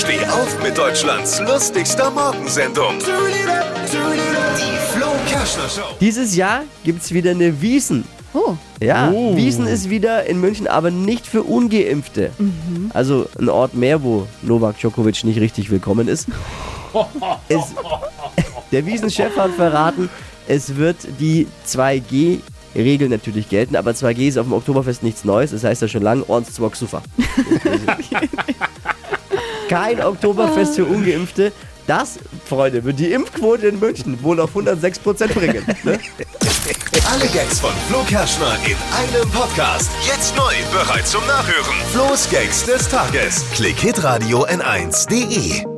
Steh auf mit Deutschlands lustigster Morgensendung. Die Flo Kerschner Show. Dieses Jahr gibt's wieder eine Wiesen. Oh, Ja, Wiesen ist wieder in München, aber nicht für Ungeimpfte. Also ein Ort mehr, wo Novak Djokovic nicht richtig willkommen ist. es, der Wiesenchef hat verraten, es wird die 2G-Regel natürlich gelten, aber 2G ist auf dem Oktoberfest nichts Neues, das heißt ja schon lange, Orns Zwok Sufa. Kein Oktoberfest für Ungeimpfte. Das, Freunde, wird die Impfquote in München wohl auf 106% bringen. Ne? Alle Gags von Flo Kerschner in einem Podcast. Jetzt neu, bereit zum Nachhören. Flo's Gags des Tages. Klick Hitradio N1.de.